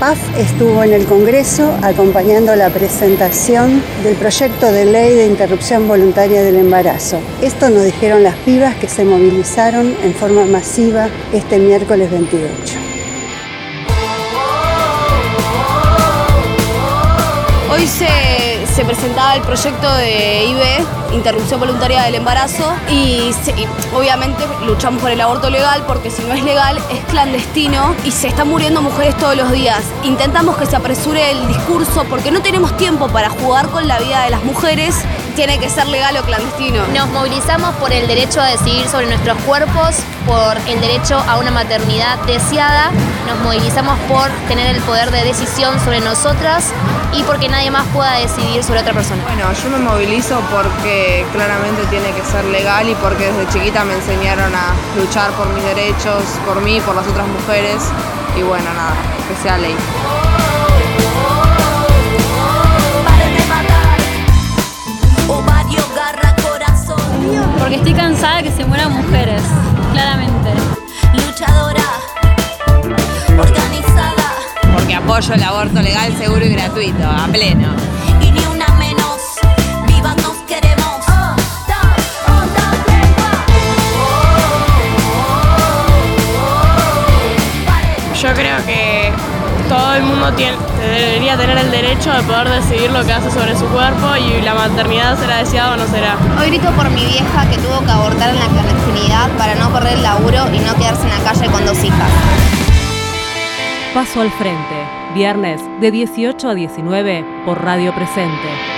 PAF estuvo en el Congreso acompañando la presentación del proyecto de ley de interrupción voluntaria del embarazo. Esto nos dijeron las pibas que se movilizaron en forma masiva este miércoles 28. Hoy se, se presentaba el proyecto de IB, interrupción voluntaria del embarazo, y, y obviamente luchamos por el aborto legal porque si no es legal es clandestino y se están muriendo mujeres todos los días. Intentamos que se apresure el discurso porque no tenemos tiempo para jugar con la vida de las mujeres, tiene que ser legal o clandestino. Nos movilizamos por el derecho a decidir sobre nuestros cuerpos, por el derecho a una maternidad deseada, nos movilizamos por tener el poder de decisión sobre nosotras y porque nadie más pueda decidir sobre otra persona. Bueno, yo me movilizo porque claramente tiene que ser legal y porque desde chiquita me enseñaron a luchar por mis derechos, por mí, por las otras mujeres y bueno, nada, que sea ley. Cansada que se mueran mujeres, claramente. Luchadora, organizada. Porque apoyo el aborto legal, seguro y gratuito, a pleno. Y ni una menos. Vivas nos queremos. Yo creo que todo el mundo tiene- debería tener el derecho de poder decidir lo que hace sobre su cuerpo y la maternidad será deseada o no será. Hoy grito por mi vieja que tuvo que abortar en la clandestinidad para no perder el laburo y no quedarse en la calle con dos hijas. Paso al frente, viernes de 18 a 19 por Radio Presente.